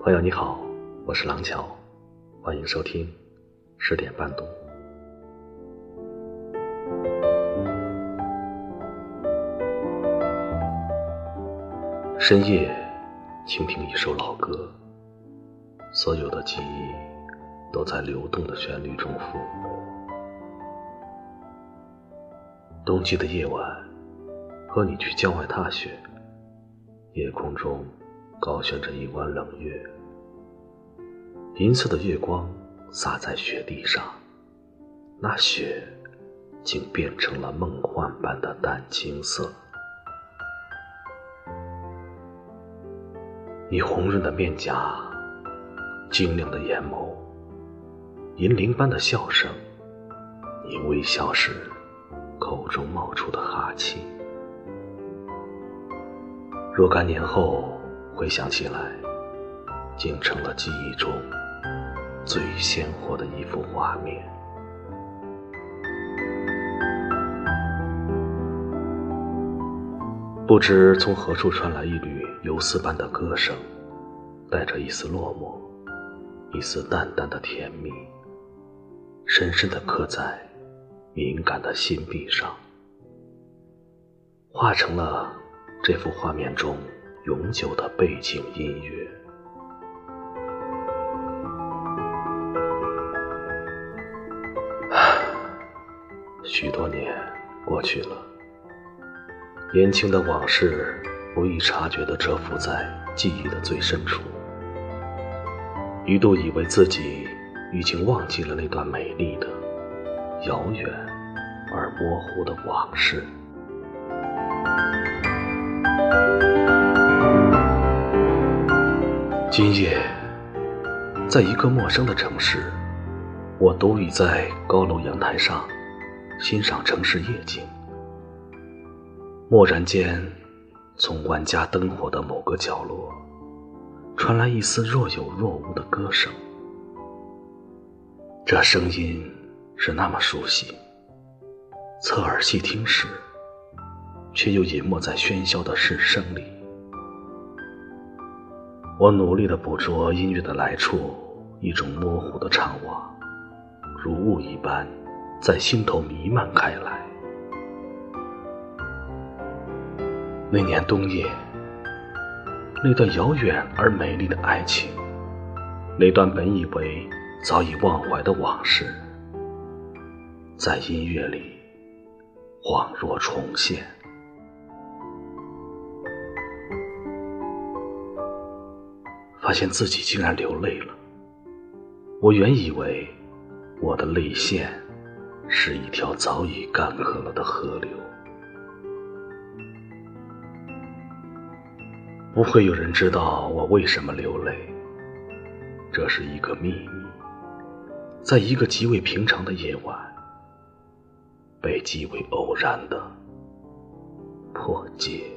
朋友你好，我是廊桥，欢迎收听十点半读。深夜，倾听一首老歌，所有的记忆都在流动的旋律中抚摸。冬季的夜晚，和你去郊外踏雪，夜空中高悬着一弯冷月。银色的月光洒在雪地上，那雪竟变成了梦幻般的淡青色。你红润的面颊，晶亮的眼眸，银铃般的笑声，你微笑时口中冒出的哈气，若干年后回想起来，竟成了记忆中。最鲜活的一幅画面。不知从何处传来一缕游丝般的歌声，带着一丝落寞，一丝淡淡的甜蜜，深深的刻在敏感的心壁上，化成了这幅画面中永久的背景音乐。许多年过去了，年轻的往事不易察觉地蛰伏在记忆的最深处，一度以为自己已经忘记了那段美丽的、遥远而模糊的往事。今夜，在一个陌生的城市，我独倚在高楼阳台上。欣赏城市夜景，蓦然间，从万家灯火的某个角落，传来一丝若有若无的歌声。这声音是那么熟悉，侧耳细听时，却又隐没在喧嚣的市声里。我努力地捕捉音乐的来处，一种模糊的怅惘，如雾一般。在心头弥漫开来。那年冬夜，那段遥远而美丽的爱情，那段本以为早已忘怀的往事，在音乐里恍若重现。发现自己竟然流泪了。我原以为我的泪腺。是一条早已干涸了的河流，不会有人知道我为什么流泪。这是一个秘密，在一个极为平常的夜晚，被极为偶然的破解。